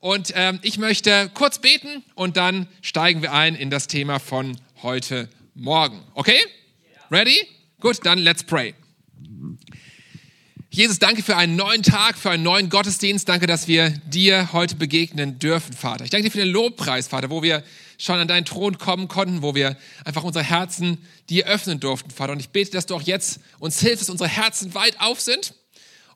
Und ähm, ich möchte kurz beten und dann steigen wir ein in das Thema von heute Morgen. Okay? Ready? Gut, dann let's pray. Jesus, danke für einen neuen Tag, für einen neuen Gottesdienst. Danke, dass wir dir heute begegnen dürfen, Vater. Ich danke dir für den Lobpreis, Vater, wo wir schon an deinen Thron kommen konnten, wo wir einfach unsere Herzen dir öffnen durften, Vater. Und ich bete, dass du auch jetzt uns hilfst, dass unsere Herzen weit auf sind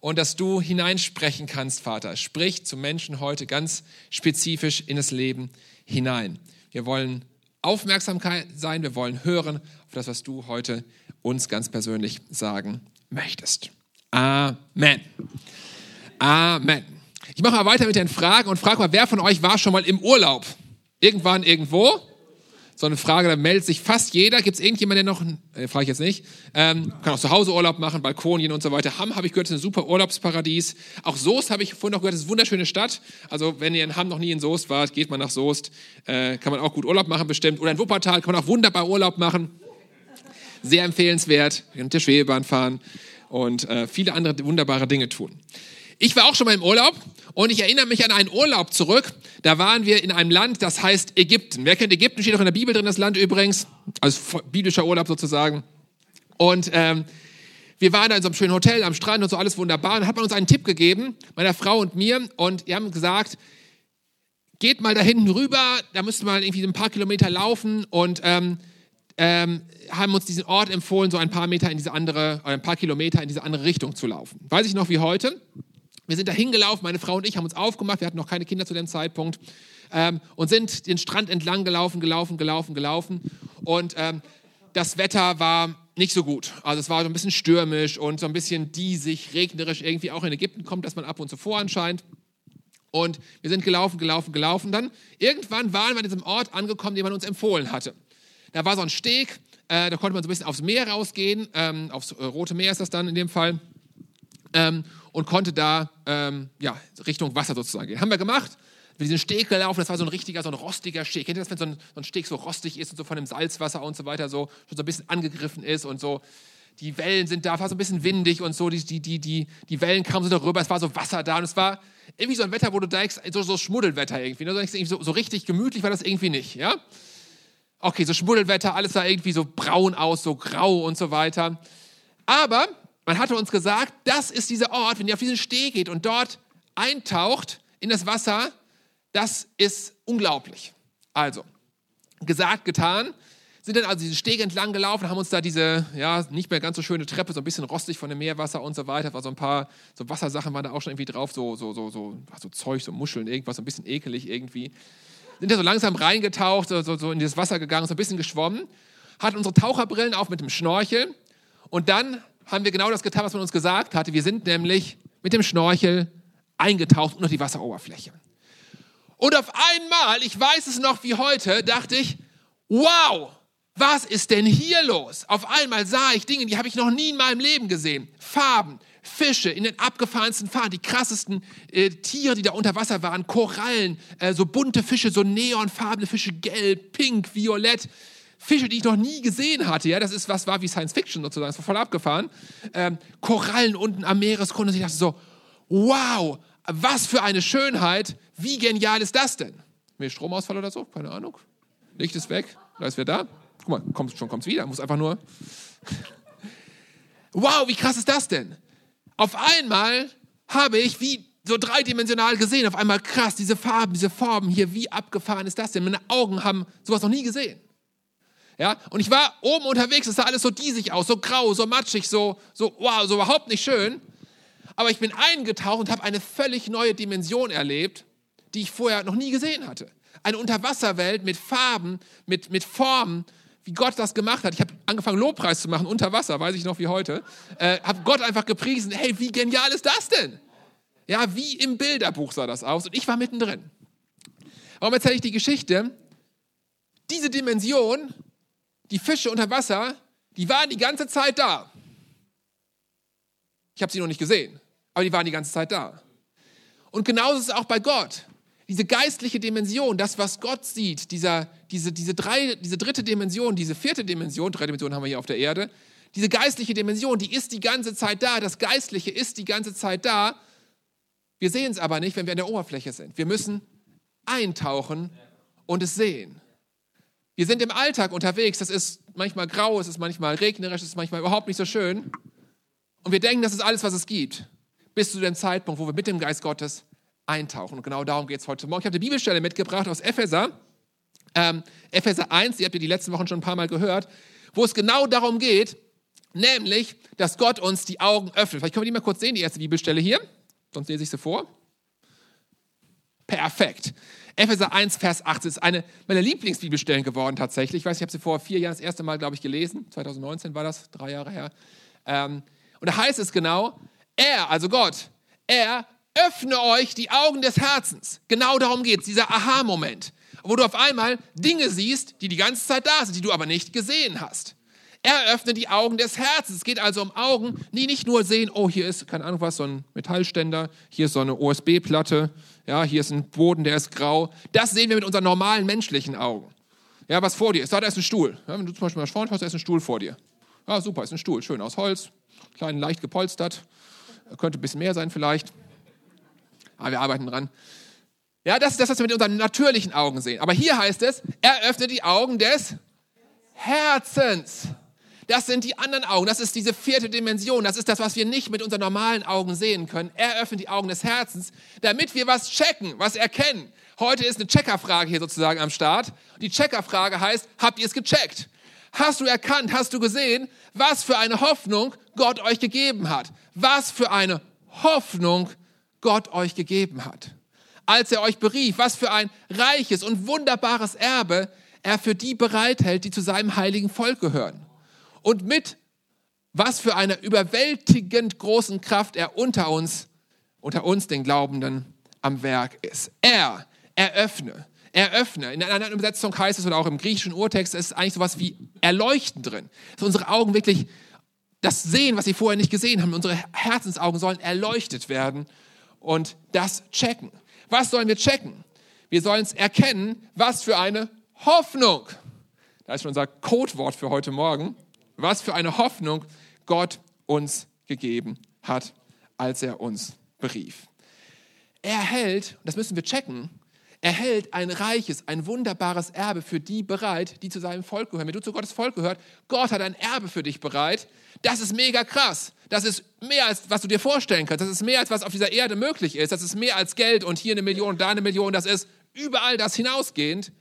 und dass du hineinsprechen kannst, Vater. Sprich zu Menschen heute ganz spezifisch in das Leben hinein. Wir wollen Aufmerksamkeit sein, wir wollen hören auf das, was du heute uns ganz persönlich sagen möchtest. Amen. Amen. Ich mache mal weiter mit den Fragen und frage mal, wer von euch war schon mal im Urlaub? Irgendwann, irgendwo? So eine Frage, da meldet sich fast jeder. Gibt es irgendjemanden, der noch, äh, frage ich jetzt nicht, ähm, kann auch zu Hause Urlaub machen, Balkonien und so weiter. Hamm, habe ich gehört, ist ein super Urlaubsparadies. Auch Soest habe ich vorhin noch gehört, ist eine wunderschöne Stadt. Also wenn ihr in Hamm noch nie in Soest wart, geht mal nach Soest. Äh, kann man auch gut Urlaub machen bestimmt. Oder in Wuppertal kann man auch wunderbar Urlaub machen. Sehr empfehlenswert. Mit der Schwebebahn fahren und äh, viele andere wunderbare Dinge tun. Ich war auch schon mal im Urlaub und ich erinnere mich an einen Urlaub zurück. Da waren wir in einem Land, das heißt Ägypten. Wer kennt Ägypten? Steht auch in der Bibel drin, das Land übrigens. Also biblischer Urlaub sozusagen. Und ähm, wir waren da in so einem schönen Hotel am Strand und so alles wunderbar. Und dann hat man uns einen Tipp gegeben, meiner Frau und mir. Und wir haben gesagt, geht mal da hinten rüber, da müsst ihr mal irgendwie ein paar Kilometer laufen und ähm, ähm, haben uns diesen Ort empfohlen, so ein paar Meter in diese andere, oder ein paar Kilometer in diese andere Richtung zu laufen. Weiß ich noch wie heute. Wir sind da hingelaufen, meine Frau und ich haben uns aufgemacht, wir hatten noch keine Kinder zu dem Zeitpunkt, ähm, und sind den Strand entlang gelaufen, gelaufen, gelaufen, gelaufen. Und ähm, das Wetter war nicht so gut. Also es war so ein bisschen stürmisch und so ein bisschen diesig, regnerisch, irgendwie auch in Ägypten kommt das man ab und zu vor anscheinend. Und wir sind gelaufen, gelaufen, gelaufen. Dann irgendwann waren wir an diesem Ort angekommen, den man uns empfohlen hatte. Da war so ein Steg, äh, da konnte man so ein bisschen aufs Meer rausgehen, ähm, aufs äh, Rote Meer ist das dann in dem Fall, ähm, und konnte da ähm, ja, Richtung Wasser sozusagen gehen. Haben wir gemacht. Wir diesen Steg gelaufen, das war so ein richtiger, so ein rostiger Steg. Kennt ihr das, wenn so ein, so ein Steg so rostig ist und so von dem Salzwasser und so weiter so schon so ein bisschen angegriffen ist und so die Wellen sind da, war so ein bisschen windig und so, die, die, die, die, die Wellen kamen so darüber, es war so Wasser da und es war irgendwie so ein Wetter, wo du denkst, so, so Schmuddelwetter irgendwie, ne? so, so richtig gemütlich war das irgendwie nicht, ja okay, so Schmuddelwetter, alles sah irgendwie so braun aus, so grau und so weiter. Aber man hatte uns gesagt, das ist dieser Ort, wenn ihr auf diesen Steg geht und dort eintaucht in das Wasser, das ist unglaublich. Also, gesagt, getan, sind dann also diesen Steg entlang gelaufen, haben uns da diese, ja, nicht mehr ganz so schöne Treppe, so ein bisschen rostig von dem Meerwasser und so weiter, war so ein paar, so Wassersachen waren da auch schon irgendwie drauf, so, so, so, so, so Zeug, so Muscheln, irgendwas, so ein bisschen ekelig irgendwie. Sind ja so langsam reingetaucht, so, so, so in das Wasser gegangen, so ein bisschen geschwommen, hatten unsere Taucherbrillen auf mit dem Schnorchel. Und dann haben wir genau das getan, was man uns gesagt hatte. Wir sind nämlich mit dem Schnorchel eingetaucht unter die Wasseroberfläche. Und auf einmal, ich weiß es noch wie heute, dachte ich, wow, was ist denn hier los? Auf einmal sah ich Dinge, die habe ich noch nie in meinem Leben gesehen. Farben, Fische in den abgefahrensten Farben, die krassesten äh, Tiere, die da unter Wasser waren, Korallen, äh, so bunte Fische, so neonfarbene Fische, gelb, pink, violett. Fische, die ich noch nie gesehen hatte, ja, das ist was war wie Science Fiction sozusagen, das war voll abgefahren. Ähm, Korallen unten am Meeresgrund und ich dachte so, wow, was für eine Schönheit, wie genial ist das denn? Mehr Stromausfall oder so? Keine Ahnung. Licht ist weg, da ist wer da. Guck mal, kommt, schon kommt es wieder, muss einfach nur. wow, wie krass ist das denn? auf einmal habe ich wie so dreidimensional gesehen, auf einmal krass, diese Farben, diese Formen hier, wie abgefahren ist das denn? Meine Augen haben sowas noch nie gesehen. Ja, und ich war oben unterwegs, es sah alles so diesig aus, so grau, so matschig, so, so, wow, so überhaupt nicht schön. Aber ich bin eingetaucht und habe eine völlig neue Dimension erlebt, die ich vorher noch nie gesehen hatte. Eine Unterwasserwelt mit Farben, mit, mit Formen, wie Gott das gemacht hat. Ich habe angefangen, Lobpreis zu machen unter Wasser, weiß ich noch wie heute. Äh, habe Gott einfach gepriesen. Hey, wie genial ist das denn? Ja, wie im Bilderbuch sah das aus. Und ich war mittendrin. Warum erzähle ich die Geschichte? Diese Dimension, die Fische unter Wasser, die waren die ganze Zeit da. Ich habe sie noch nicht gesehen, aber die waren die ganze Zeit da. Und genauso ist es auch bei Gott diese geistliche Dimension, das, was Gott sieht, dieser, diese, diese, drei, diese dritte Dimension, diese vierte Dimension, drei Dimensionen haben wir hier auf der Erde, diese geistliche Dimension, die ist die ganze Zeit da, das Geistliche ist die ganze Zeit da. Wir sehen es aber nicht, wenn wir an der Oberfläche sind. Wir müssen eintauchen und es sehen. Wir sind im Alltag unterwegs, das ist manchmal grau, es ist manchmal regnerisch, es ist manchmal überhaupt nicht so schön. Und wir denken, das ist alles, was es gibt, bis zu dem Zeitpunkt, wo wir mit dem Geist Gottes eintauchen. Und genau darum geht es heute Morgen. Ich habe die Bibelstelle mitgebracht aus Epheser, ähm, Epheser 1, die habt ihr die letzten Wochen schon ein paar Mal gehört, wo es genau darum geht, nämlich, dass Gott uns die Augen öffnet. Vielleicht können wir die mal kurz sehen, die erste Bibelstelle hier, sonst lese ich sie vor. Perfekt. Epheser 1, Vers 8 ist eine meiner Lieblingsbibelstellen geworden tatsächlich. Ich weiß, ich habe sie vor vier Jahren das erste Mal, glaube ich, gelesen. 2019 war das, drei Jahre her. Ähm, und da heißt es genau, er, also Gott, er öffne euch die Augen des Herzens. Genau darum geht es, dieser Aha-Moment, wo du auf einmal Dinge siehst, die die ganze Zeit da sind, die du aber nicht gesehen hast. Er öffnet die Augen des Herzens. Es geht also um Augen, die nicht nur sehen, oh, hier ist, keine Ahnung was, so ein Metallständer, hier ist so eine USB-Platte, ja, hier ist ein Boden, der ist grau. Das sehen wir mit unseren normalen menschlichen Augen. Ja, was vor dir ist. Da, da ist ein Stuhl. Ja, wenn du zum Beispiel mal vorne hast, da ist ein Stuhl vor dir. Ja, super, ist ein Stuhl, schön aus Holz, klein, leicht gepolstert. Könnte ein bisschen mehr sein vielleicht. Aber wir arbeiten dran. Ja, das ist das, was wir mit unseren natürlichen Augen sehen. Aber hier heißt es, er öffnet die Augen des Herzens. Das sind die anderen Augen. Das ist diese vierte Dimension. Das ist das, was wir nicht mit unseren normalen Augen sehen können. Er öffnet die Augen des Herzens, damit wir was checken, was erkennen. Heute ist eine Checkerfrage hier sozusagen am Start. Die Checkerfrage heißt, habt ihr es gecheckt? Hast du erkannt, hast du gesehen, was für eine Hoffnung Gott euch gegeben hat? Was für eine Hoffnung Gott euch gegeben hat? Als er euch berief, was für ein reiches und wunderbares Erbe er für die bereithält, die zu seinem heiligen Volk gehören und mit was für einer überwältigend großen Kraft er unter uns, unter uns den Glaubenden am Werk ist. Er eröffne, eröffne. In einer anderen Übersetzung heißt es, oder auch im griechischen Urtext, ist eigentlich sowas wie erleuchten drin. Dass unsere Augen wirklich das sehen, was sie vorher nicht gesehen haben. Unsere Herzensaugen sollen erleuchtet werden und das checken. Was sollen wir checken? Wir sollen es erkennen, was für eine Hoffnung. Das ist schon unser Codewort für heute Morgen was für eine Hoffnung Gott uns gegeben hat, als er uns berief. Er hält, das müssen wir checken, er hält ein reiches, ein wunderbares Erbe für die bereit, die zu seinem Volk gehören. Wenn du zu Gottes Volk gehört, Gott hat ein Erbe für dich bereit. Das ist mega krass. Das ist mehr als was du dir vorstellen kannst. Das ist mehr als was auf dieser Erde möglich ist. Das ist mehr als Geld und hier eine Million da eine Million. Das ist überall das hinausgehend.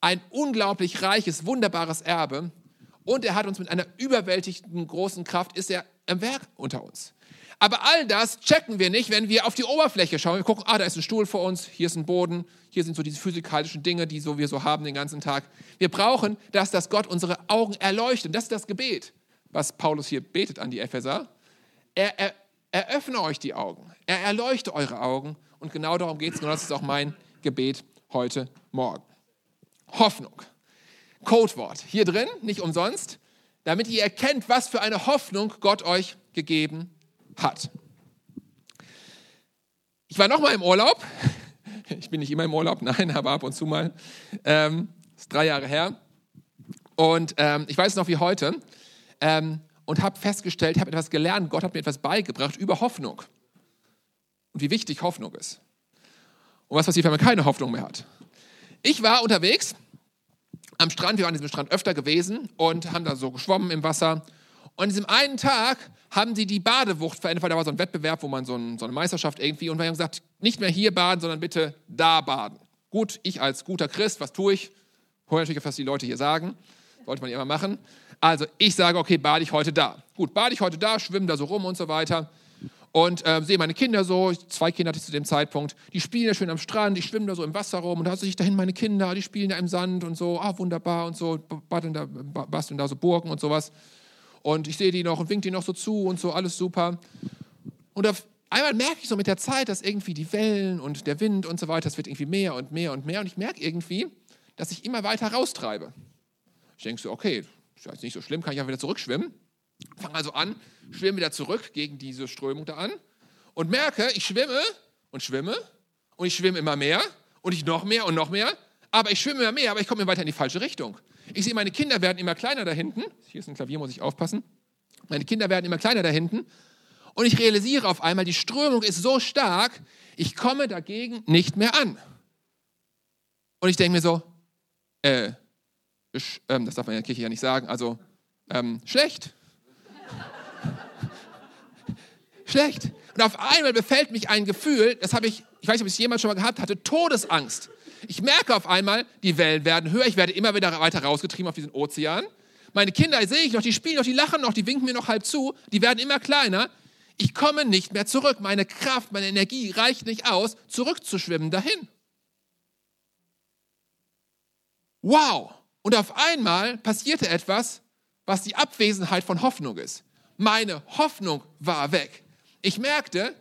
Ein unglaublich reiches, wunderbares Erbe, und er hat uns mit einer überwältigenden großen Kraft, ist er im Werk unter uns. Aber all das checken wir nicht, wenn wir auf die Oberfläche schauen. Wir gucken, ah, da ist ein Stuhl vor uns, hier ist ein Boden, hier sind so diese physikalischen Dinge, die so wir so haben den ganzen Tag. Wir brauchen, dass das Gott unsere Augen erleuchtet. Das ist das Gebet, was Paulus hier betet an die Epheser. Er, er euch die Augen. Er erleuchte eure Augen. Und genau darum geht es. Und das ist auch mein Gebet heute Morgen. Hoffnung. Codewort hier drin, nicht umsonst, damit ihr erkennt, was für eine Hoffnung Gott euch gegeben hat. Ich war nochmal im Urlaub. Ich bin nicht immer im Urlaub, nein, aber ab und zu mal. Ähm, ist drei Jahre her. Und ähm, ich weiß noch wie heute. Ähm, und habe festgestellt, habe etwas gelernt. Gott hat mir etwas beigebracht über Hoffnung. Und wie wichtig Hoffnung ist. Und was passiert, wenn man keine Hoffnung mehr hat. Ich war unterwegs am Strand, wir waren an diesem Strand öfter gewesen und haben da so geschwommen im Wasser. Und an diesem einen Tag haben sie die Badewucht verändert, weil da war so ein Wettbewerb, wo man so, ein, so eine Meisterschaft irgendwie, und wir haben gesagt, nicht mehr hier baden, sondern bitte da baden. Gut, ich als guter Christ, was tue ich? Hör natürlich auf, was die Leute hier sagen. Sollte man ja immer machen. Also ich sage, okay, bade ich heute da. Gut, bade ich heute da, schwimme da so rum und so weiter und äh, sehe meine Kinder so, zwei Kinder hatte ich zu dem Zeitpunkt, die spielen ja schön am Strand, die schwimmen da so im Wasser rum und da sehe ich dahin meine Kinder, die spielen da im Sand und so, ah wunderbar und so, basteln da, basteln da so Burgen und sowas. Und ich sehe die noch und wink die noch so zu und so, alles super. Und auf einmal merke ich so mit der Zeit, dass irgendwie die Wellen und der Wind und so weiter, das wird irgendwie mehr und mehr und mehr und ich merke irgendwie, dass ich immer weiter raustreibe. Ich denke so, okay, ist jetzt nicht so schlimm, kann ich ja wieder zurückschwimmen. Fange also an, schwimme wieder zurück gegen diese Strömung da an und merke, ich schwimme und schwimme und ich schwimme immer mehr und ich noch mehr und noch mehr, aber ich schwimme immer mehr, aber ich komme immer weiter in die falsche Richtung. Ich sehe, meine Kinder werden immer kleiner da hinten. Hier ist ein Klavier, muss ich aufpassen. Meine Kinder werden immer kleiner da hinten. Und ich realisiere auf einmal, die Strömung ist so stark, ich komme dagegen nicht mehr an. Und ich denke mir so, äh, ähm, das darf man in der Kirche ja nicht sagen, also ähm, schlecht. Schlecht. Und auf einmal befällt mich ein Gefühl, das habe ich, ich weiß nicht, ob ich es jemals schon mal gehabt hatte, Todesangst. Ich merke auf einmal, die Wellen werden höher, ich werde immer wieder weiter rausgetrieben auf diesen Ozean. Meine Kinder sehe ich noch, die spielen noch, die lachen noch, die winken mir noch halb zu, die werden immer kleiner. Ich komme nicht mehr zurück. Meine Kraft, meine Energie reicht nicht aus, zurückzuschwimmen dahin. Wow! Und auf einmal passierte etwas, was die Abwesenheit von Hoffnung ist. Meine Hoffnung war weg. Ich merkte,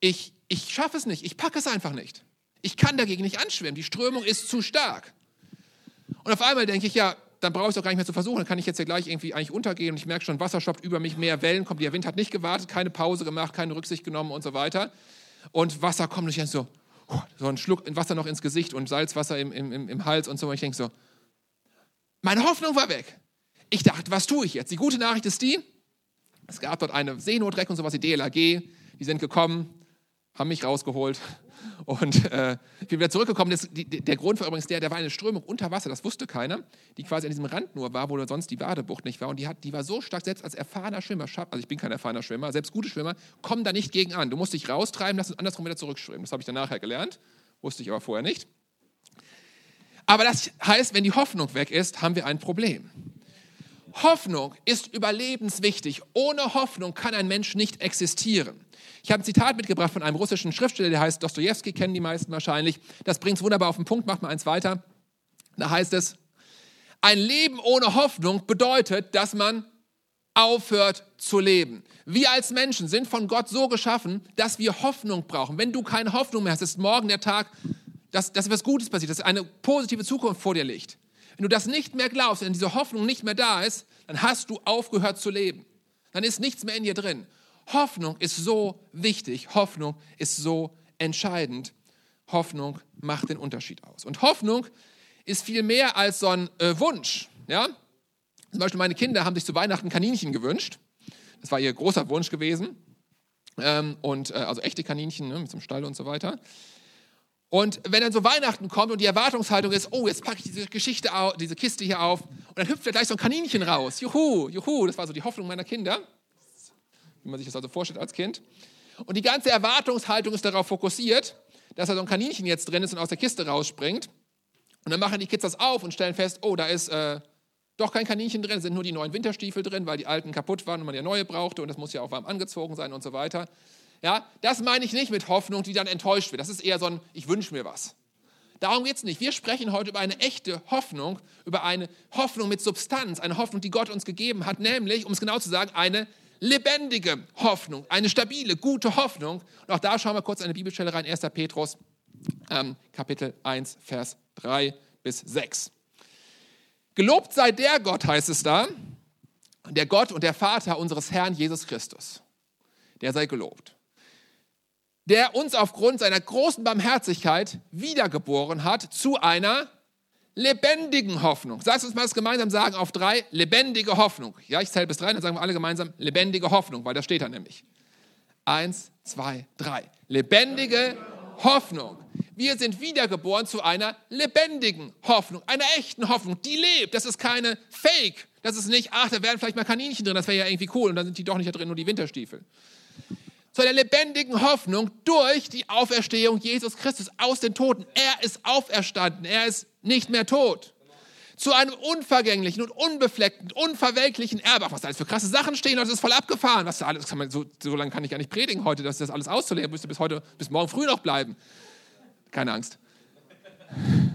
ich, ich schaffe es nicht, ich packe es einfach nicht. Ich kann dagegen nicht anschwimmen, die Strömung ist zu stark. Und auf einmal denke ich, ja, dann brauche ich es auch gar nicht mehr zu versuchen, dann kann ich jetzt ja gleich irgendwie eigentlich untergehen und ich merke schon, Wasser schoppt über mich, mehr Wellen kommt, der Wind hat nicht gewartet, keine Pause gemacht, keine Rücksicht genommen und so weiter. Und Wasser kommt und ich denke so, so ein Schluck Wasser noch ins Gesicht und Salzwasser im, im, im Hals und so. Und ich denke so, meine Hoffnung war weg. Ich dachte, was tue ich jetzt? Die gute Nachricht ist die, es gab dort eine Seenotrettung, sowas wie DLAG, die sind gekommen, haben mich rausgeholt und äh, ich bin wieder zurückgekommen. Das, die, der Grund war übrigens der, der war eine Strömung unter Wasser, das wusste keiner, die quasi an diesem Rand nur war, wo sonst die Badebucht nicht war. Und die, hat, die war so stark, selbst als erfahrener Schwimmer, also ich bin kein erfahrener Schwimmer, selbst gute Schwimmer, kommen da nicht gegen an. Du musst dich raustreiben lassen und andersrum wieder zurückschwimmen. Das habe ich dann nachher gelernt, wusste ich aber vorher nicht. Aber das heißt, wenn die Hoffnung weg ist, haben wir ein Problem. Hoffnung ist überlebenswichtig. Ohne Hoffnung kann ein Mensch nicht existieren. Ich habe ein Zitat mitgebracht von einem russischen Schriftsteller, der heißt Dostoevsky, kennen die meisten wahrscheinlich. Das bringt es wunderbar auf den Punkt, macht mal eins weiter. Da heißt es, ein Leben ohne Hoffnung bedeutet, dass man aufhört zu leben. Wir als Menschen sind von Gott so geschaffen, dass wir Hoffnung brauchen. Wenn du keine Hoffnung mehr hast, ist morgen der Tag, dass, dass etwas Gutes passiert, dass eine positive Zukunft vor dir liegt. Wenn du das nicht mehr glaubst, wenn diese Hoffnung nicht mehr da ist, dann hast du aufgehört zu leben. Dann ist nichts mehr in dir drin. Hoffnung ist so wichtig. Hoffnung ist so entscheidend. Hoffnung macht den Unterschied aus. Und Hoffnung ist viel mehr als so ein äh, Wunsch. Ja? Zum Beispiel meine Kinder haben sich zu Weihnachten Kaninchen gewünscht. Das war ihr großer Wunsch gewesen. Ähm, und, äh, also echte Kaninchen ne, mit so einem Stall und so weiter. Und wenn dann so Weihnachten kommt und die Erwartungshaltung ist, oh, jetzt packe ich diese Geschichte, diese Kiste hier auf und dann hüpft da gleich so ein Kaninchen raus. Juhu, juhu, das war so die Hoffnung meiner Kinder, wie man sich das also vorstellt als Kind. Und die ganze Erwartungshaltung ist darauf fokussiert, dass da so ein Kaninchen jetzt drin ist und aus der Kiste rausspringt. Und dann machen die Kids das auf und stellen fest, oh, da ist äh, doch kein Kaninchen drin, sind nur die neuen Winterstiefel drin, weil die alten kaputt waren und man ja neue brauchte und das muss ja auch warm angezogen sein und so weiter. Ja, das meine ich nicht mit Hoffnung, die dann enttäuscht wird. Das ist eher so ein, ich wünsche mir was. Darum geht es nicht. Wir sprechen heute über eine echte Hoffnung, über eine Hoffnung mit Substanz, eine Hoffnung, die Gott uns gegeben hat, nämlich, um es genau zu sagen, eine lebendige Hoffnung, eine stabile, gute Hoffnung. Und auch da schauen wir kurz eine Bibelstelle rein, 1. Petrus, ähm, Kapitel 1, Vers 3 bis 6. Gelobt sei der Gott, heißt es da, der Gott und der Vater unseres Herrn Jesus Christus. Der sei gelobt der uns aufgrund seiner großen Barmherzigkeit wiedergeboren hat zu einer lebendigen Hoffnung. Sagst uns mal das gemeinsam sagen auf drei, lebendige Hoffnung. Ja, ich zähle bis drei, dann sagen wir alle gemeinsam lebendige Hoffnung, weil da steht da nämlich. Eins, zwei, drei. Lebendige Hoffnung. Wir sind wiedergeboren zu einer lebendigen Hoffnung, einer echten Hoffnung, die lebt. Das ist keine Fake. Das ist nicht, ach, da wären vielleicht mal Kaninchen drin, das wäre ja irgendwie cool und dann sind die doch nicht da drin, nur die Winterstiefel zu einer lebendigen Hoffnung durch die Auferstehung Jesus Christus aus den Toten. Er ist auferstanden, er ist nicht mehr tot. Zu einem unvergänglichen und unbefleckten, unverwelklichen Erbe. Was da alles für krasse Sachen stehen, das ist voll abgefahren. Was da alles, kann man, so, so lange kann ich gar nicht predigen heute, dass das alles auszuleeren müsste bis heute, bis morgen früh noch bleiben. Keine Angst.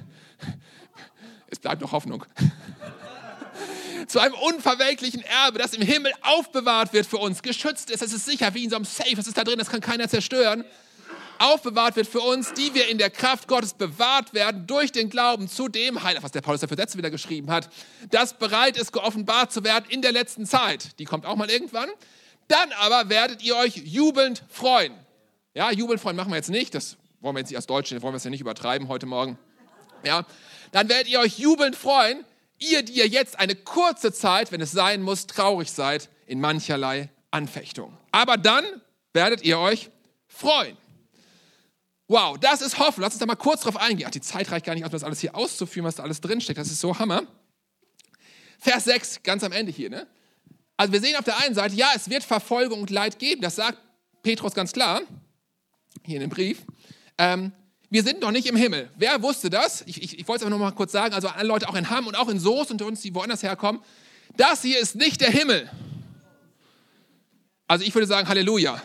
Es bleibt noch Hoffnung zu einem unverwelklichen Erbe, das im Himmel aufbewahrt wird für uns, geschützt ist. Es ist sicher wie in so einem Safe, es ist da drin, das kann keiner zerstören. Aufbewahrt wird für uns, die wir in der Kraft Gottes bewahrt werden durch den Glauben zu dem Heil, was der Paulus dafür Sätze wieder geschrieben hat, das bereit ist, geoffenbart zu werden in der letzten Zeit. Die kommt auch mal irgendwann. Dann aber werdet ihr euch jubelnd freuen. Ja, jubelnd freuen machen wir jetzt nicht, das wollen wir jetzt nicht als Deutsche, wollen wir es ja nicht übertreiben heute Morgen. Ja, dann werdet ihr euch jubelnd freuen, Ihr, die ihr jetzt eine kurze Zeit, wenn es sein muss, traurig seid in mancherlei Anfechtung. Aber dann werdet ihr euch freuen. Wow, das ist Hoffnung. Lass uns da mal kurz drauf eingehen. Ach, die Zeit reicht gar nicht aus, das alles hier auszuführen, was da alles drinsteckt. Das ist so Hammer. Vers 6, ganz am Ende hier. Ne? Also wir sehen auf der einen Seite, ja, es wird Verfolgung und Leid geben. Das sagt Petrus ganz klar, hier in dem Brief. Ähm, wir sind noch nicht im Himmel. Wer wusste das? Ich, ich, ich wollte es aber noch mal kurz sagen, also alle Leute auch in Hamm und auch in Soest und uns, die woanders herkommen, das hier ist nicht der Himmel. Also ich würde sagen Halleluja.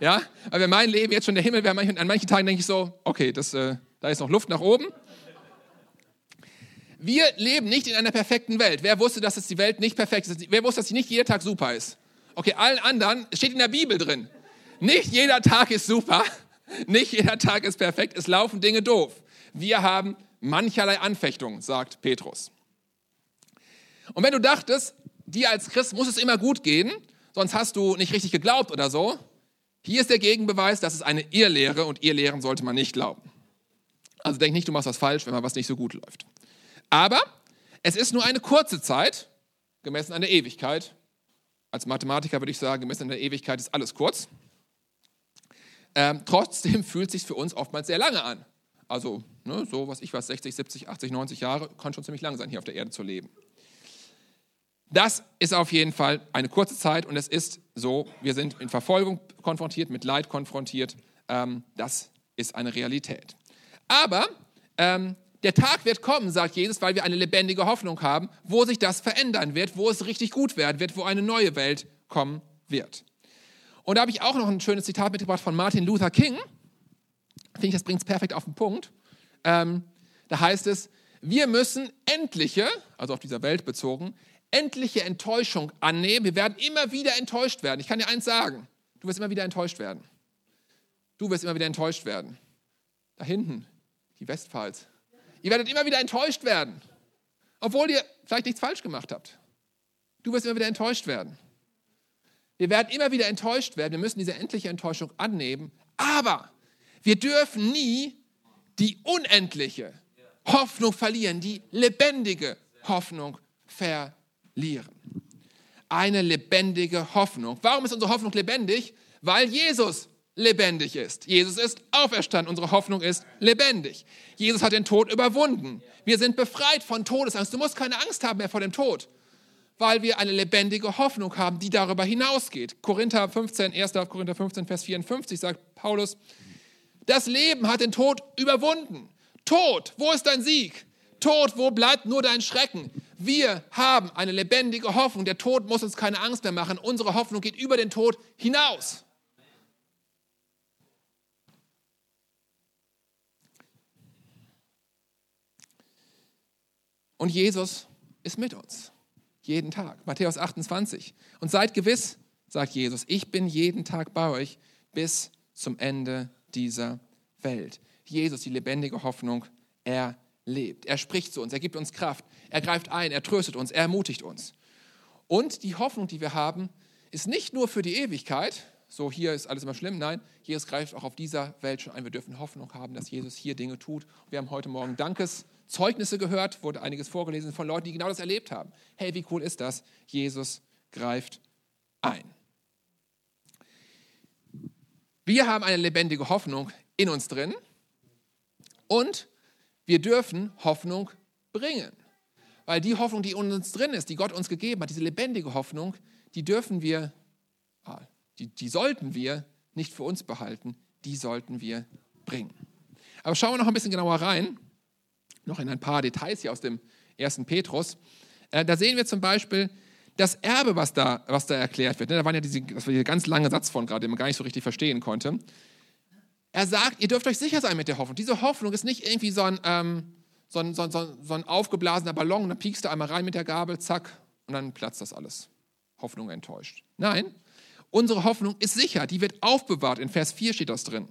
Ja, aber wenn mein Leben jetzt schon der Himmel wäre, an manchen Tagen denke ich so, okay, das, äh, da ist noch Luft nach oben. Wir leben nicht in einer perfekten Welt. Wer wusste, dass es die Welt nicht perfekt ist? Wer wusste, dass sie nicht jeder Tag super ist? Okay, allen anderen, es steht in der Bibel drin. Nicht jeder Tag ist super, nicht jeder Tag ist perfekt, es laufen Dinge doof. Wir haben mancherlei Anfechtungen, sagt Petrus. Und wenn du dachtest, dir als Christ muss es immer gut gehen, sonst hast du nicht richtig geglaubt oder so, hier ist der Gegenbeweis, das ist eine Irrlehre und Irrlehren sollte man nicht glauben. Also denk nicht, du machst was falsch, wenn mal was nicht so gut läuft. Aber es ist nur eine kurze Zeit, gemessen an der Ewigkeit. Als Mathematiker würde ich sagen, gemessen an der Ewigkeit ist alles kurz. Ähm, trotzdem fühlt es sich für uns oftmals sehr lange an. Also ne, so, was ich weiß, 60, 70, 80, 90 Jahre kann schon ziemlich lang sein, hier auf der Erde zu leben. Das ist auf jeden Fall eine kurze Zeit und es ist so, wir sind in Verfolgung konfrontiert, mit Leid konfrontiert. Ähm, das ist eine Realität. Aber ähm, der Tag wird kommen, sagt Jesus, weil wir eine lebendige Hoffnung haben, wo sich das verändern wird, wo es richtig gut werden wird, wo eine neue Welt kommen wird. Und da habe ich auch noch ein schönes Zitat mitgebracht von Martin Luther King. Finde ich, das bringt es perfekt auf den Punkt. Ähm, da heißt es, wir müssen endliche, also auf dieser Welt bezogen, endliche Enttäuschung annehmen. Wir werden immer wieder enttäuscht werden. Ich kann dir eins sagen, du wirst immer wieder enttäuscht werden. Du wirst immer wieder enttäuscht werden. Da hinten, die Westpfalz. Ihr werdet immer wieder enttäuscht werden, obwohl ihr vielleicht nichts falsch gemacht habt. Du wirst immer wieder enttäuscht werden. Wir werden immer wieder enttäuscht werden. Wir müssen diese endliche Enttäuschung annehmen. Aber wir dürfen nie die unendliche Hoffnung verlieren, die lebendige Hoffnung verlieren. Eine lebendige Hoffnung. Warum ist unsere Hoffnung lebendig? Weil Jesus lebendig ist. Jesus ist auferstanden. Unsere Hoffnung ist lebendig. Jesus hat den Tod überwunden. Wir sind befreit von Todesangst. Du musst keine Angst haben mehr vor dem Tod, weil wir eine lebendige Hoffnung haben, die darüber hinausgeht. Korinther 15, 1. Korinther 15, Vers 54 sagt Paulus, das Leben hat den Tod überwunden. Tod, wo ist dein Sieg? Tod, wo bleibt nur dein Schrecken? Wir haben eine lebendige Hoffnung. Der Tod muss uns keine Angst mehr machen. Unsere Hoffnung geht über den Tod hinaus. Und Jesus ist mit uns. Jeden Tag. Matthäus 28. Und seid gewiss, sagt Jesus, ich bin jeden Tag bei euch bis zum Ende dieser Welt. Jesus, die lebendige Hoffnung, er lebt. Er spricht zu uns, er gibt uns Kraft, er greift ein, er tröstet uns, er ermutigt uns. Und die Hoffnung, die wir haben, ist nicht nur für die Ewigkeit, so hier ist alles immer schlimm, nein, Jesus greift auch auf dieser Welt schon ein. Wir dürfen Hoffnung haben, dass Jesus hier Dinge tut. Wir haben heute Morgen Dankeszeugnisse gehört, wurde einiges vorgelesen von Leuten, die genau das erlebt haben. Hey, wie cool ist das? Jesus greift ein. Wir haben eine lebendige Hoffnung in uns drin und wir dürfen Hoffnung bringen. Weil die Hoffnung, die in uns drin ist, die Gott uns gegeben hat, diese lebendige Hoffnung, die dürfen wir, ah, die, die sollten wir nicht für uns behalten, die sollten wir bringen. Aber schauen wir noch ein bisschen genauer rein, noch in ein paar Details hier aus dem ersten Petrus. Äh, da sehen wir zum Beispiel das Erbe, was da, was da erklärt wird. Ne, da war ja diese, das war dieser ganz lange Satz von gerade, den man gar nicht so richtig verstehen konnte. Er sagt, ihr dürft euch sicher sein mit der Hoffnung. Diese Hoffnung ist nicht irgendwie so ein, ähm, so ein, so ein, so ein aufgeblasener Ballon und dann piekst du einmal rein mit der Gabel, zack, und dann platzt das alles. Hoffnung enttäuscht. Nein, unsere Hoffnung ist sicher, die wird aufbewahrt. In Vers 4 steht das drin.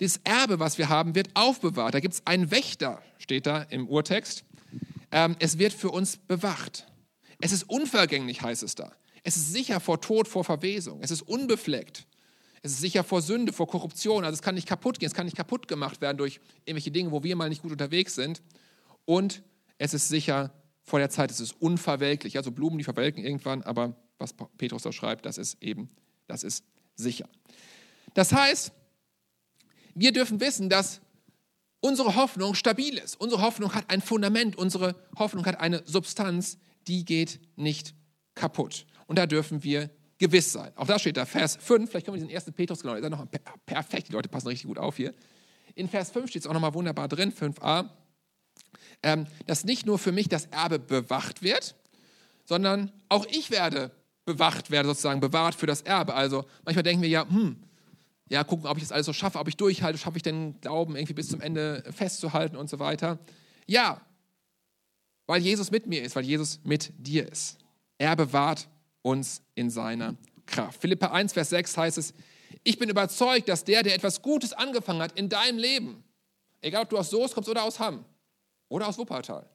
Das Erbe, was wir haben, wird aufbewahrt. Da gibt es einen Wächter, steht da im Urtext. Ähm, es wird für uns bewacht. Es ist unvergänglich, heißt es da. Es ist sicher vor Tod, vor Verwesung. Es ist unbefleckt. Es ist sicher vor Sünde, vor Korruption. Also es kann nicht kaputt gehen, es kann nicht kaputt gemacht werden durch irgendwelche Dinge, wo wir mal nicht gut unterwegs sind. Und es ist sicher vor der Zeit, es ist unverwelklich. Also Blumen, die verwelken irgendwann, aber was Petrus da schreibt, das ist eben, das ist sicher. Das heißt, wir dürfen wissen, dass unsere Hoffnung stabil ist. Unsere Hoffnung hat ein Fundament, unsere Hoffnung hat eine Substanz, die geht nicht kaputt. Und da dürfen wir gewiss sein. Auch da steht da, Vers 5, vielleicht können wir diesen ersten Petrus, genau, ist noch perfekt, die Leute passen richtig gut auf hier. In Vers 5 steht es auch nochmal wunderbar drin, 5a, ähm, dass nicht nur für mich das Erbe bewacht wird, sondern auch ich werde bewacht, werde sozusagen bewahrt für das Erbe. Also manchmal denken wir ja, hm, ja, gucken, ob ich das alles so schaffe, ob ich durchhalte, schaffe ich den Glauben irgendwie bis zum Ende festzuhalten und so weiter. Ja, weil Jesus mit mir ist, weil Jesus mit dir ist. Er bewahrt uns in seiner Kraft. Philippa 1, Vers 6 heißt es, ich bin überzeugt, dass der, der etwas Gutes angefangen hat in deinem Leben, egal ob du aus Soest kommst oder aus Hamm oder aus Wuppertal,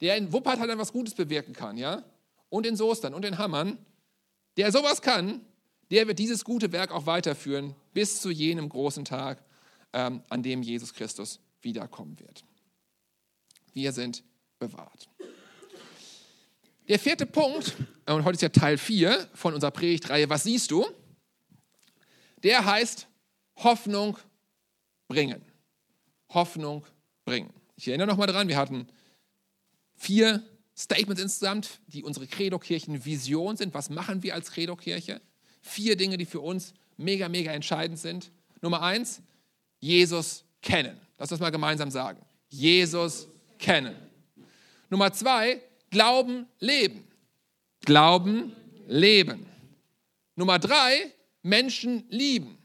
der in Wuppertal etwas Gutes bewirken kann, ja, und in Soestern und in Hammern, der sowas kann, der wird dieses gute Werk auch weiterführen bis zu jenem großen Tag, ähm, an dem Jesus Christus wiederkommen wird. Wir sind bewahrt. Der vierte Punkt, und heute ist ja Teil 4 von unserer Predigtreihe, was siehst du? Der heißt Hoffnung bringen. Hoffnung bringen. Ich erinnere nochmal dran, wir hatten vier Statements insgesamt, die unsere Credo-Kirchen-Vision sind. Was machen wir als Credo-Kirche? Vier Dinge, die für uns mega, mega entscheidend sind. Nummer eins, Jesus kennen. Lass uns mal gemeinsam sagen. Jesus kennen. Nummer zwei, Glauben leben. Glauben leben. Nummer drei, Menschen lieben.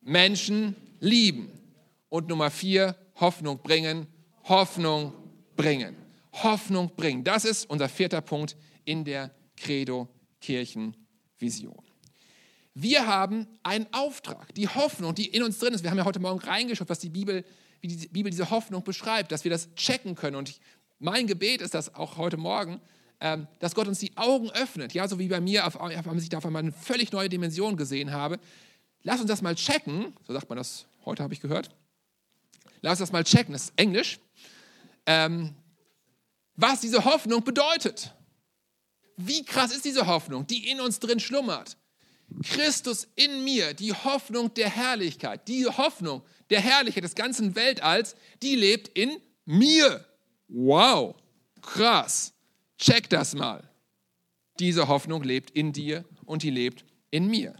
Menschen lieben. Und Nummer vier, Hoffnung bringen. Hoffnung bringen. Hoffnung bringen. Das ist unser vierter Punkt in der Credo-Kirchen-Vision. Wir haben einen Auftrag, die Hoffnung, die in uns drin ist. Wir haben ja heute Morgen reingeschaut, was die Bibel, wie die Bibel diese Hoffnung beschreibt, dass wir das checken können. Und mein Gebet ist das auch heute Morgen, ähm, dass Gott uns die Augen öffnet. Ja, so wie bei mir, auf, auf, ich da auf einmal eine völlig neue Dimension gesehen habe. Lass uns das mal checken. So sagt man das heute, habe ich gehört. Lass uns das mal checken. Das ist Englisch. Ähm, was diese Hoffnung bedeutet. Wie krass ist diese Hoffnung, die in uns drin schlummert? Christus in mir, die Hoffnung der Herrlichkeit, die Hoffnung der Herrlichkeit des ganzen Weltalls, die lebt in mir. Wow, krass. Check das mal. Diese Hoffnung lebt in dir und die lebt in mir.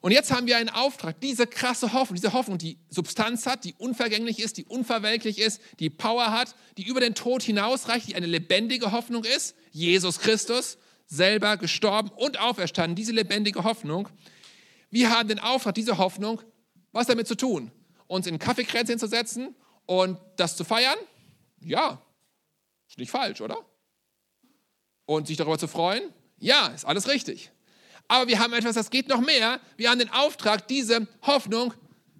Und jetzt haben wir einen Auftrag, diese krasse Hoffnung, diese Hoffnung, die Substanz hat, die unvergänglich ist, die unverwelklich ist, die Power hat, die über den Tod hinausreicht, die eine lebendige Hoffnung ist, Jesus Christus, selber gestorben und auferstanden, diese lebendige Hoffnung. Wir haben den Auftrag, diese Hoffnung, was damit zu tun? Uns in Kaffeekränzchen zu setzen und das zu feiern? Ja, ist nicht falsch, oder? Und sich darüber zu freuen? Ja, ist alles richtig. Aber wir haben etwas, das geht noch mehr. Wir haben den Auftrag, diese Hoffnung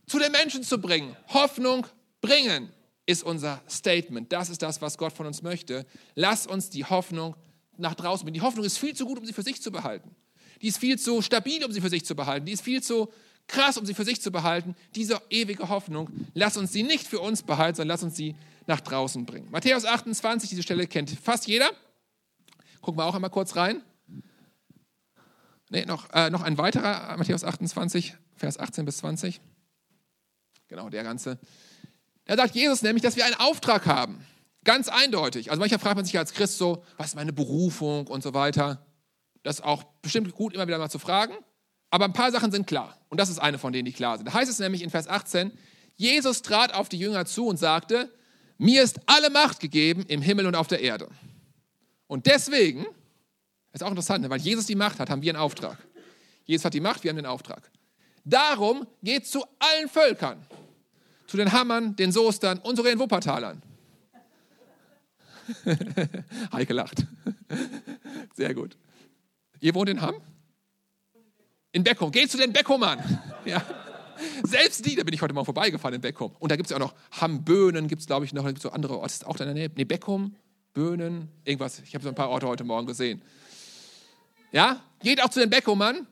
zu den Menschen zu bringen. Hoffnung bringen ist unser Statement. Das ist das, was Gott von uns möchte. Lass uns die Hoffnung nach draußen bringen. Die Hoffnung ist viel zu gut, um sie für sich zu behalten. Die ist viel zu stabil, um sie für sich zu behalten. Die ist viel zu krass, um sie für sich zu behalten. Diese ewige Hoffnung, lass uns sie nicht für uns behalten, sondern lass uns sie nach draußen bringen. Matthäus 28, diese Stelle kennt fast jeder. Gucken wir auch einmal kurz rein. Nee, noch, äh, noch ein weiterer, Matthäus 28, Vers 18 bis 20. Genau, der ganze. Da sagt Jesus nämlich, dass wir einen Auftrag haben. Ganz eindeutig. Also manchmal fragt man sich als Christ so, was ist meine Berufung und so weiter. Das ist auch bestimmt gut, immer wieder mal zu fragen. Aber ein paar Sachen sind klar. Und das ist eine von denen, die klar sind. Da heißt es nämlich in Vers 18, Jesus trat auf die Jünger zu und sagte, mir ist alle Macht gegeben im Himmel und auf der Erde. Und deswegen, ist auch interessant, ne, weil Jesus die Macht hat, haben wir einen Auftrag. Jesus hat die Macht, wir haben den Auftrag. Darum geht zu allen Völkern, zu den Hammern, den Soestern und sogar den Wuppertalern. Heike lacht. Sehr gut. Ihr wohnt in Hamm? In Beckum. Geht zu den Beckumern. Ja. Selbst die, da bin ich heute mal vorbeigefahren in Beckum. Und da gibt es ja auch noch Hamböhnen, gibt es glaube ich noch, da gibt es so andere Orte, ist auch in der Nähe. Nee, Beckum, Böhnen, irgendwas. Ich habe so ein paar Orte heute Morgen gesehen. Ja, geht auch zu den Beckumern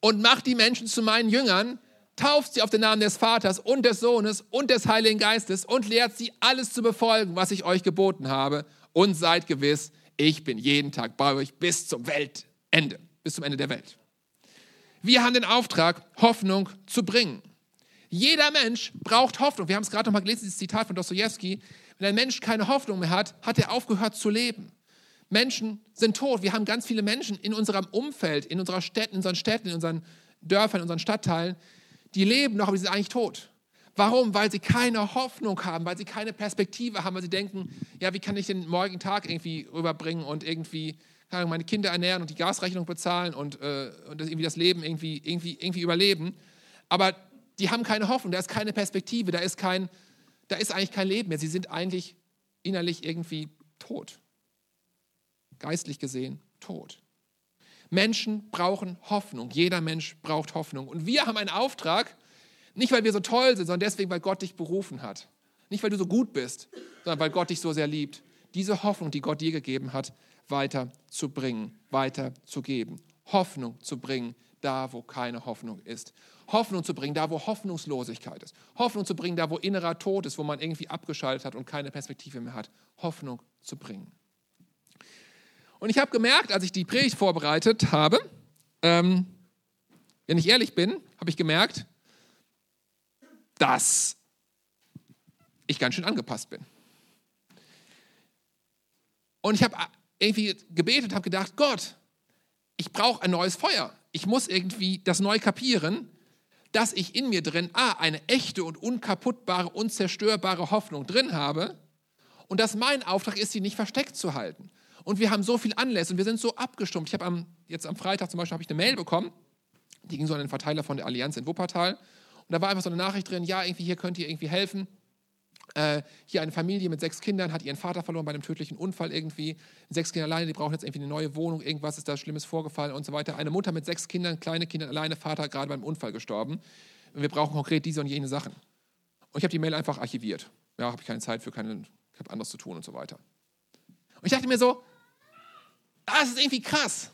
und macht die Menschen zu meinen Jüngern, tauft sie auf den Namen des Vaters und des Sohnes und des Heiligen Geistes und lehrt sie alles zu befolgen, was ich euch geboten habe. Und seid gewiss, ich bin jeden Tag bei euch bis zum Weltende, bis zum Ende der Welt. Wir haben den Auftrag, Hoffnung zu bringen. Jeder Mensch braucht Hoffnung. Wir haben es gerade noch mal gelesen, dieses Zitat von Dostoevsky. Wenn ein Mensch keine Hoffnung mehr hat, hat er aufgehört zu leben. Menschen sind tot. Wir haben ganz viele Menschen in unserem Umfeld, in unserer Städten, in unseren Städten, in unseren Dörfern, in unseren Stadtteilen, die leben noch, aber sie sind eigentlich tot. Warum? Weil sie keine Hoffnung haben, weil sie keine Perspektive haben, weil sie denken, ja, wie kann ich den morgigen Tag irgendwie rüberbringen und irgendwie meine Kinder ernähren und die Gasrechnung bezahlen und, äh, und irgendwie das Leben irgendwie, irgendwie, irgendwie überleben. Aber die haben keine Hoffnung, da ist keine Perspektive, da ist, kein, da ist eigentlich kein Leben mehr. Sie sind eigentlich innerlich irgendwie tot. Geistlich gesehen tot. Menschen brauchen Hoffnung. Jeder Mensch braucht Hoffnung. Und wir haben einen Auftrag, nicht weil wir so toll sind, sondern deswegen, weil Gott dich berufen hat. Nicht weil du so gut bist, sondern weil Gott dich so sehr liebt. Diese Hoffnung, die Gott dir gegeben hat, weiterzubringen, weiterzugeben. Hoffnung zu bringen, da wo keine Hoffnung ist. Hoffnung zu bringen, da wo Hoffnungslosigkeit ist. Hoffnung zu bringen, da wo innerer Tod ist, wo man irgendwie abgeschaltet hat und keine Perspektive mehr hat. Hoffnung zu bringen. Und ich habe gemerkt, als ich die Predigt vorbereitet habe, ähm, wenn ich ehrlich bin, habe ich gemerkt, dass ich ganz schön angepasst bin. Und ich habe irgendwie gebetet, habe gedacht, Gott, ich brauche ein neues Feuer. Ich muss irgendwie das neu kapieren, dass ich in mir drin A, eine echte und unkaputtbare, unzerstörbare Hoffnung drin habe und dass mein Auftrag ist, sie nicht versteckt zu halten. Und wir haben so viel Anlässe und wir sind so abgestumpft. Ich habe am, jetzt am Freitag zum Beispiel ich eine Mail bekommen, die ging so an den Verteiler von der Allianz in Wuppertal. Und da war einfach so eine Nachricht drin, ja, irgendwie hier könnt ihr irgendwie helfen. Äh, hier eine Familie mit sechs Kindern hat ihren Vater verloren bei einem tödlichen Unfall irgendwie. Sechs Kinder alleine, die brauchen jetzt irgendwie eine neue Wohnung, irgendwas ist da Schlimmes vorgefallen und so weiter. Eine Mutter mit sechs Kindern, kleine Kinder alleine, Vater gerade beim Unfall gestorben. Und wir brauchen konkret diese und jene Sachen. Und ich habe die Mail einfach archiviert. Ja, habe ich keine Zeit für, keine, ich habe anderes zu tun und so weiter. Und ich dachte mir so, das ist irgendwie krass.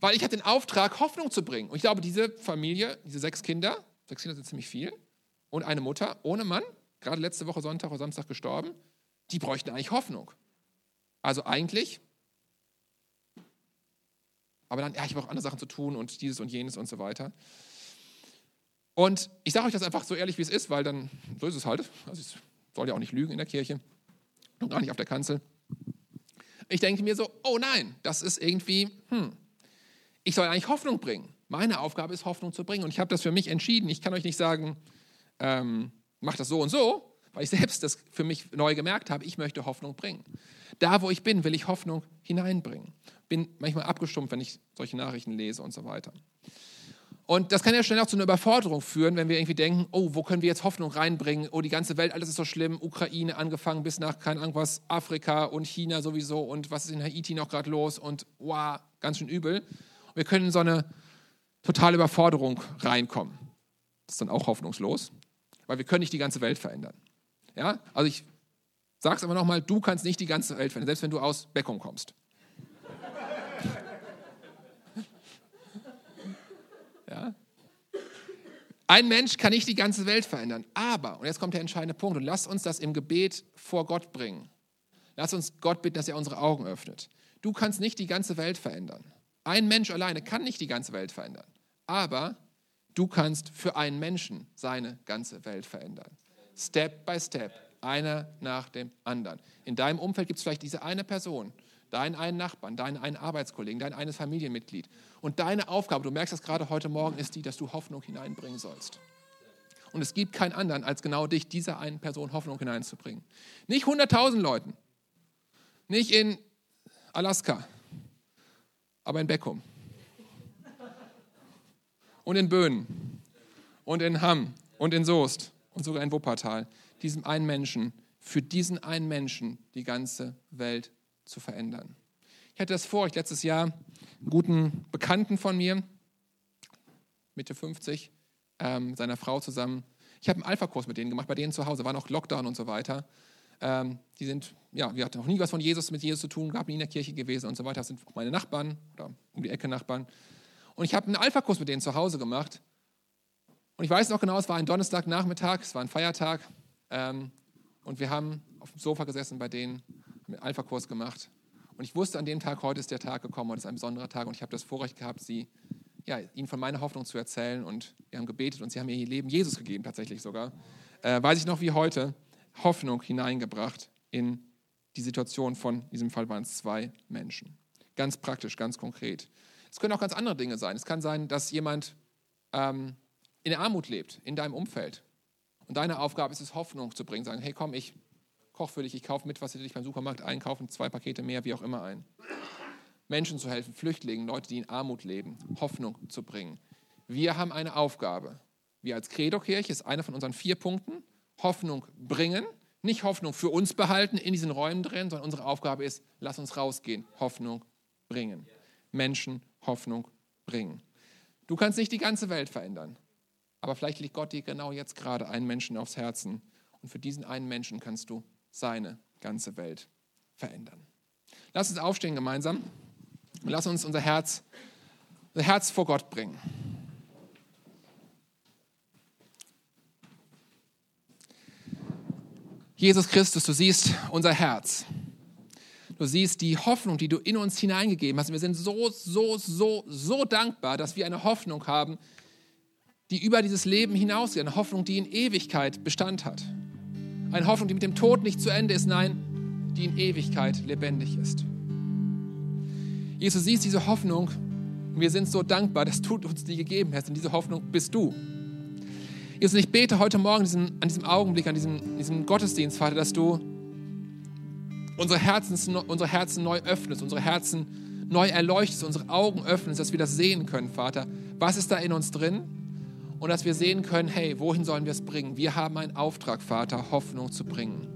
Weil ich hatte den Auftrag, Hoffnung zu bringen. Und ich glaube, diese Familie, diese sechs Kinder, sechs Kinder sind ziemlich viel, und eine Mutter ohne Mann, gerade letzte Woche Sonntag oder Samstag gestorben, die bräuchten eigentlich Hoffnung. Also eigentlich, aber dann, ja, ich habe auch andere Sachen zu tun und dieses und jenes und so weiter. Und ich sage euch das einfach so ehrlich, wie es ist, weil dann, so ist es halt. Also ich soll ja auch nicht lügen in der Kirche und gar nicht auf der Kanzel. Ich denke mir so, oh nein, das ist irgendwie, hm, ich soll eigentlich Hoffnung bringen. Meine Aufgabe ist, Hoffnung zu bringen. Und ich habe das für mich entschieden. Ich kann euch nicht sagen, ähm, mach das so und so, weil ich selbst das für mich neu gemerkt habe, ich möchte Hoffnung bringen. Da, wo ich bin, will ich Hoffnung hineinbringen. Bin manchmal abgestumpft, wenn ich solche Nachrichten lese und so weiter. Und das kann ja schnell auch zu einer Überforderung führen, wenn wir irgendwie denken, oh, wo können wir jetzt Hoffnung reinbringen? Oh, die ganze Welt, alles ist so schlimm. Ukraine angefangen bis nach, keine Ahnung was, Afrika und China sowieso und was ist in Haiti noch gerade los und wow, ganz schön übel. Und wir können in so eine totale Überforderung reinkommen. Das ist dann auch hoffnungslos, weil wir können nicht die ganze Welt verändern. Ja, also ich sage es aber nochmal, du kannst nicht die ganze Welt verändern, selbst wenn du aus Beckum kommst. Ein Mensch kann nicht die ganze Welt verändern. Aber, und jetzt kommt der entscheidende Punkt, und lasst uns das im Gebet vor Gott bringen. Lasst uns Gott bitten, dass er unsere Augen öffnet. Du kannst nicht die ganze Welt verändern. Ein Mensch alleine kann nicht die ganze Welt verändern. Aber du kannst für einen Menschen seine ganze Welt verändern. Step by step, einer nach dem anderen. In deinem Umfeld gibt es vielleicht diese eine Person, deinen einen Nachbarn, deinen einen Arbeitskollegen, dein eines Familienmitglied. Und deine Aufgabe, du merkst das gerade heute Morgen, ist die, dass du Hoffnung hineinbringen sollst. Und es gibt keinen anderen, als genau dich, dieser einen Person Hoffnung hineinzubringen. Nicht 100.000 Leuten, nicht in Alaska, aber in Beckum. Und in Böhmen. Und in Hamm. Und in Soest. Und sogar in Wuppertal. Diesem einen Menschen, für diesen einen Menschen die ganze Welt zu verändern. Ich hatte das vor, ich letztes Jahr einen guten Bekannten von mir, Mitte 50, ähm, seiner Frau zusammen. Ich habe einen Alpha-Kurs mit denen gemacht, bei denen zu Hause, war noch Lockdown und so weiter. Ähm, die sind, ja, wir hatten noch nie was von Jesus mit Jesus zu tun, gab nie in der Kirche gewesen und so weiter. Das sind auch meine Nachbarn oder um die Ecke Nachbarn. Und ich habe einen Alpha-Kurs mit denen zu Hause gemacht. Und ich weiß noch genau, es war ein Donnerstagnachmittag, es war ein Feiertag. Ähm, und wir haben auf dem Sofa gesessen bei denen einen Alpha-Kurs gemacht. Und ich wusste an dem Tag, heute ist der Tag gekommen, heute ist ein besonderer Tag. Und ich habe das Vorrecht gehabt, sie ja, ihnen von meiner Hoffnung zu erzählen. Und wir haben gebetet und sie haben ihr Leben Jesus gegeben, tatsächlich sogar. Äh, weiß ich noch wie heute, Hoffnung hineingebracht in die Situation von, in diesem Fall waren es zwei Menschen. Ganz praktisch, ganz konkret. Es können auch ganz andere Dinge sein. Es kann sein, dass jemand ähm, in der Armut lebt, in deinem Umfeld. Und deine Aufgabe ist es, Hoffnung zu bringen. Sagen, hey komm, ich koche für dich, ich kaufe mit, was du dich beim Supermarkt einkaufen, zwei Pakete mehr, wie auch immer ein. Menschen zu helfen, Flüchtlingen, Leute, die in Armut leben, Hoffnung zu bringen. Wir haben eine Aufgabe. Wir als Credo-Kirche ist einer von unseren vier Punkten. Hoffnung bringen, nicht Hoffnung für uns behalten, in diesen Räumen drin, sondern unsere Aufgabe ist, lass uns rausgehen, Hoffnung bringen. Menschen Hoffnung bringen. Du kannst nicht die ganze Welt verändern, aber vielleicht liegt Gott dir genau jetzt gerade einen Menschen aufs Herzen und für diesen einen Menschen kannst du seine ganze Welt verändern. Lass uns aufstehen gemeinsam und lass uns unser Herz, unser Herz vor Gott bringen. Jesus Christus, du siehst unser Herz. Du siehst die Hoffnung, die du in uns hineingegeben hast. Wir sind so, so, so, so dankbar, dass wir eine Hoffnung haben, die über dieses Leben hinausgeht. Eine Hoffnung, die in Ewigkeit Bestand hat. Eine Hoffnung, die mit dem Tod nicht zu Ende ist, nein, die in Ewigkeit lebendig ist. Jesus, siehst diese Hoffnung und wir sind so dankbar, dass du uns die gegeben hast. Und diese Hoffnung bist du. Jesus, ich bete heute Morgen diesem, an diesem Augenblick, an diesem, diesem Gottesdienst, Vater, dass du unsere Herzen, unsere Herzen neu öffnest, unsere Herzen neu erleuchtest, unsere Augen öffnest, dass wir das sehen können, Vater. Was ist da in uns drin? Und dass wir sehen können, hey, wohin sollen wir es bringen? Wir haben einen Auftrag, Vater, Hoffnung zu bringen.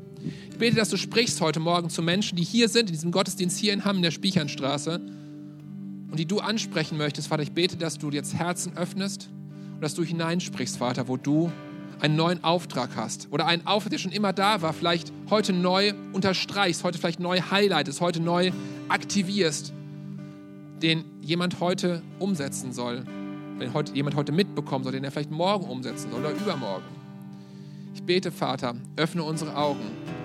Ich bete, dass du sprichst heute Morgen zu Menschen, die hier sind, in diesem Gottesdienst hier in Hamm in der Spiechernstraße und die du ansprechen möchtest. Vater, ich bete, dass du jetzt Herzen öffnest und dass du hineinsprichst, Vater, wo du einen neuen Auftrag hast oder einen Auftrag, der schon immer da war, vielleicht heute neu unterstreichst, heute vielleicht neu highlightest, heute neu aktivierst, den jemand heute umsetzen soll, wenn heute, jemand heute mitbekommen soll, den er vielleicht morgen umsetzen soll oder übermorgen. Ich bete, Vater, öffne unsere Augen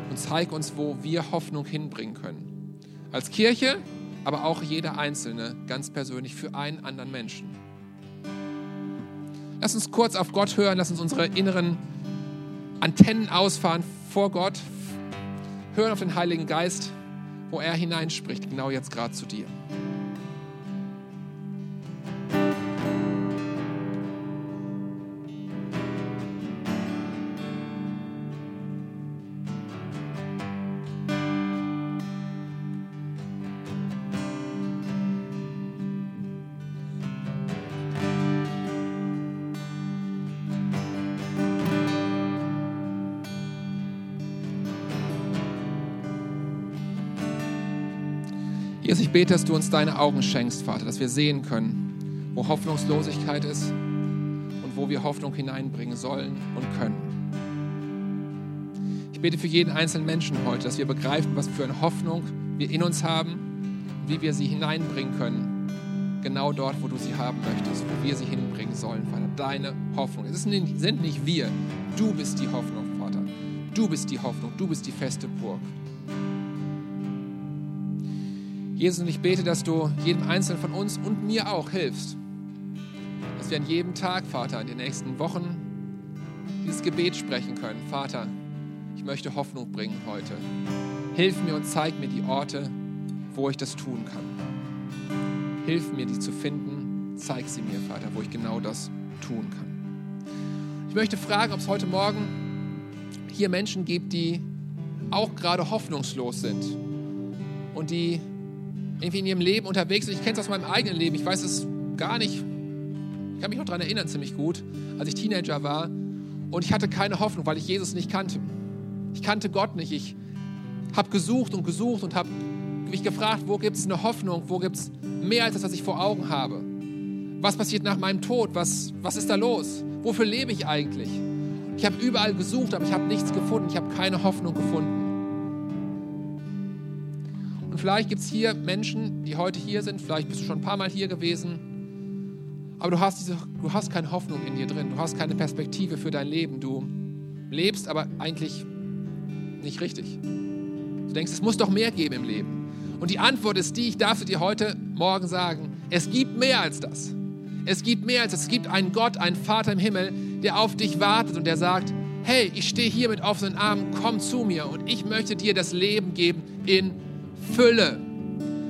und zeig uns, wo wir Hoffnung hinbringen können. Als Kirche, aber auch jeder Einzelne ganz persönlich für einen anderen Menschen. Lass uns kurz auf Gott hören, lass uns unsere inneren Antennen ausfahren vor Gott, hören auf den Heiligen Geist, wo er hineinspricht, genau jetzt gerade zu dir. Jesus, ich bete, dass du uns deine Augen schenkst, Vater, dass wir sehen können, wo Hoffnungslosigkeit ist und wo wir Hoffnung hineinbringen sollen und können. Ich bete für jeden einzelnen Menschen heute, dass wir begreifen, was für eine Hoffnung wir in uns haben und wie wir sie hineinbringen können. Genau dort, wo du sie haben möchtest, wo wir sie hinbringen sollen, Vater. Deine Hoffnung. Es sind nicht wir. Du bist die Hoffnung, Vater. Du bist die Hoffnung. Du bist die feste Burg. Jesus, und ich bete, dass du jedem Einzelnen von uns und mir auch hilfst, dass wir an jedem Tag, Vater, in den nächsten Wochen dieses Gebet sprechen können. Vater, ich möchte Hoffnung bringen heute. Hilf mir und zeig mir die Orte, wo ich das tun kann. Hilf mir, die zu finden. Zeig sie mir, Vater, wo ich genau das tun kann. Ich möchte fragen, ob es heute Morgen hier Menschen gibt, die auch gerade hoffnungslos sind und die irgendwie in ihrem Leben unterwegs sind. Ich kenne es aus meinem eigenen Leben. Ich weiß es gar nicht. Ich kann mich noch daran erinnern, ziemlich gut, als ich Teenager war. Und ich hatte keine Hoffnung, weil ich Jesus nicht kannte. Ich kannte Gott nicht. Ich habe gesucht und gesucht und habe mich gefragt, wo gibt es eine Hoffnung? Wo gibt es mehr als das, was ich vor Augen habe? Was passiert nach meinem Tod? Was, was ist da los? Wofür lebe ich eigentlich? Ich habe überall gesucht, aber ich habe nichts gefunden. Ich habe keine Hoffnung gefunden. Und vielleicht gibt es hier Menschen, die heute hier sind, vielleicht bist du schon ein paar Mal hier gewesen, aber du hast, diese, du hast keine Hoffnung in dir drin, du hast keine Perspektive für dein Leben, du lebst aber eigentlich nicht richtig. Du denkst, es muss doch mehr geben im Leben. Und die Antwort ist die, ich darf dir heute Morgen sagen, es gibt mehr als das. Es gibt mehr als das. Es gibt einen Gott, einen Vater im Himmel, der auf dich wartet und der sagt, hey, ich stehe hier mit offenen Armen, komm zu mir und ich möchte dir das Leben geben in Fülle.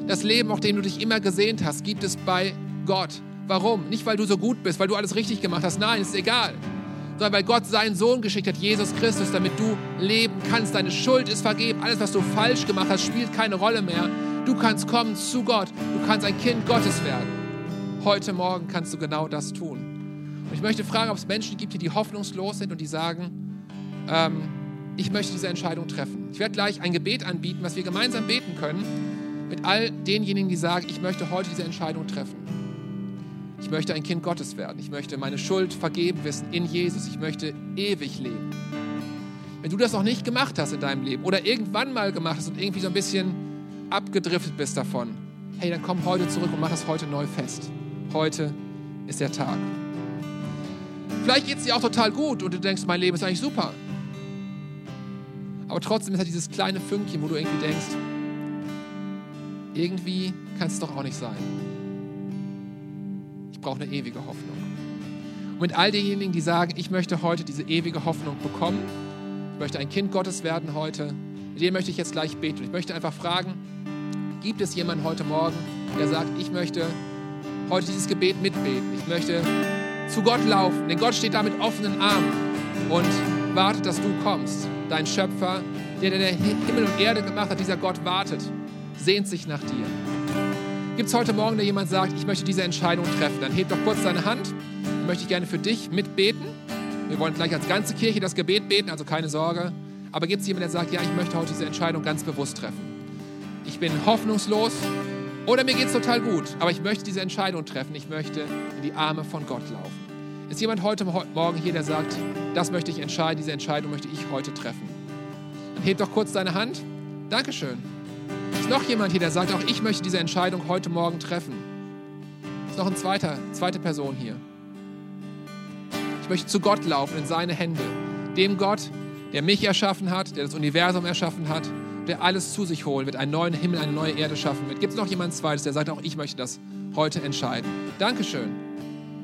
Das Leben, auch dem du dich immer gesehnt hast, gibt es bei Gott. Warum? Nicht, weil du so gut bist, weil du alles richtig gemacht hast. Nein, ist egal. Sondern weil Gott seinen Sohn geschickt hat, Jesus Christus, damit du leben kannst. Deine Schuld ist vergeben. Alles, was du falsch gemacht hast, spielt keine Rolle mehr. Du kannst kommen zu Gott. Du kannst ein Kind Gottes werden. Heute Morgen kannst du genau das tun. Und ich möchte fragen, ob es Menschen gibt, die hoffnungslos sind und die sagen, ähm, ich möchte diese Entscheidung treffen. Ich werde gleich ein Gebet anbieten, was wir gemeinsam beten können, mit all denjenigen, die sagen, ich möchte heute diese Entscheidung treffen. Ich möchte ein Kind Gottes werden. Ich möchte meine Schuld vergeben wissen in Jesus. Ich möchte ewig leben. Wenn du das noch nicht gemacht hast in deinem Leben oder irgendwann mal gemacht hast und irgendwie so ein bisschen abgedriftet bist davon, hey, dann komm heute zurück und mach das heute neu fest. Heute ist der Tag. Vielleicht geht es dir auch total gut und du denkst, mein Leben ist eigentlich super. Aber trotzdem ist da dieses kleine Fünkchen, wo du irgendwie denkst, irgendwie kann es doch auch nicht sein. Ich brauche eine ewige Hoffnung. Und mit all denjenigen, die sagen, ich möchte heute diese ewige Hoffnung bekommen, ich möchte ein Kind Gottes werden heute, mit dem möchte ich jetzt gleich beten. Ich möchte einfach fragen, gibt es jemanden heute Morgen, der sagt, ich möchte heute dieses Gebet mitbeten. Ich möchte zu Gott laufen, denn Gott steht da mit offenen Armen und wartet, dass du kommst. Dein Schöpfer, der, der Himmel und Erde gemacht hat, dieser Gott wartet, sehnt sich nach dir. Gibt es heute Morgen, der jemand sagt, ich möchte diese Entscheidung treffen? Dann heb doch kurz deine Hand. Dann möchte ich gerne für dich mitbeten. Wir wollen gleich als ganze Kirche das Gebet beten, also keine Sorge. Aber gibt es jemanden, der sagt, ja, ich möchte heute diese Entscheidung ganz bewusst treffen? Ich bin hoffnungslos, oder mir geht es total gut, aber ich möchte diese Entscheidung treffen. Ich möchte in die Arme von Gott laufen. Ist jemand heute Morgen hier, der sagt, das möchte ich entscheiden, diese Entscheidung möchte ich heute treffen? Dann heb doch kurz deine Hand. Dankeschön. Ist noch jemand hier, der sagt, auch ich möchte diese Entscheidung heute Morgen treffen? Ist noch eine zweite, zweite Person hier. Ich möchte zu Gott laufen, in seine Hände. Dem Gott, der mich erschaffen hat, der das Universum erschaffen hat, der alles zu sich holen wird, einen neuen Himmel, eine neue Erde schaffen wird. Gibt es noch jemand Zweites, der sagt, auch ich möchte das heute entscheiden? Dankeschön.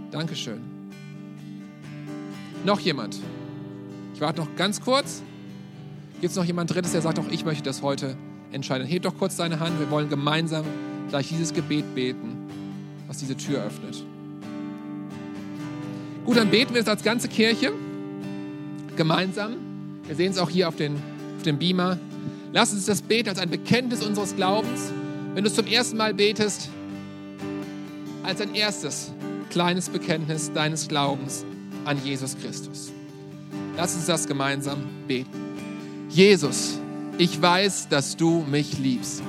Dankeschön. Noch jemand? Ich warte noch ganz kurz. Gibt es noch jemand Drittes, der sagt, auch ich möchte das heute entscheiden? Heb doch kurz deine Hand. Wir wollen gemeinsam gleich dieses Gebet beten, was diese Tür öffnet. Gut, dann beten wir es als ganze Kirche gemeinsam. Wir sehen es auch hier auf den, auf dem Beamer. Lass uns das beten als ein Bekenntnis unseres Glaubens. Wenn du es zum ersten Mal betest, als ein erstes kleines Bekenntnis deines Glaubens an Jesus Christus. Lass uns das gemeinsam beten. Jesus, ich weiß, dass du mich liebst.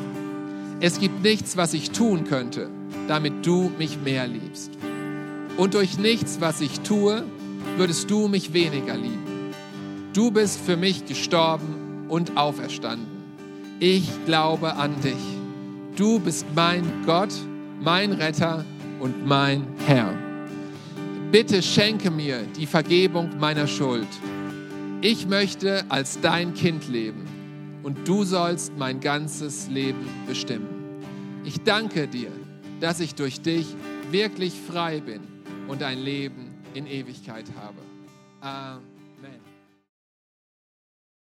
Es gibt nichts, was ich tun könnte, damit du mich mehr liebst. Und durch nichts, was ich tue, würdest du mich weniger lieben. Du bist für mich gestorben und auferstanden. Ich glaube an dich. Du bist mein Gott, mein Retter und mein Herr. Bitte schenke mir die Vergebung meiner Schuld. Ich möchte als dein Kind leben und du sollst mein ganzes Leben bestimmen. Ich danke dir, dass ich durch dich wirklich frei bin und ein Leben in Ewigkeit habe. Amen.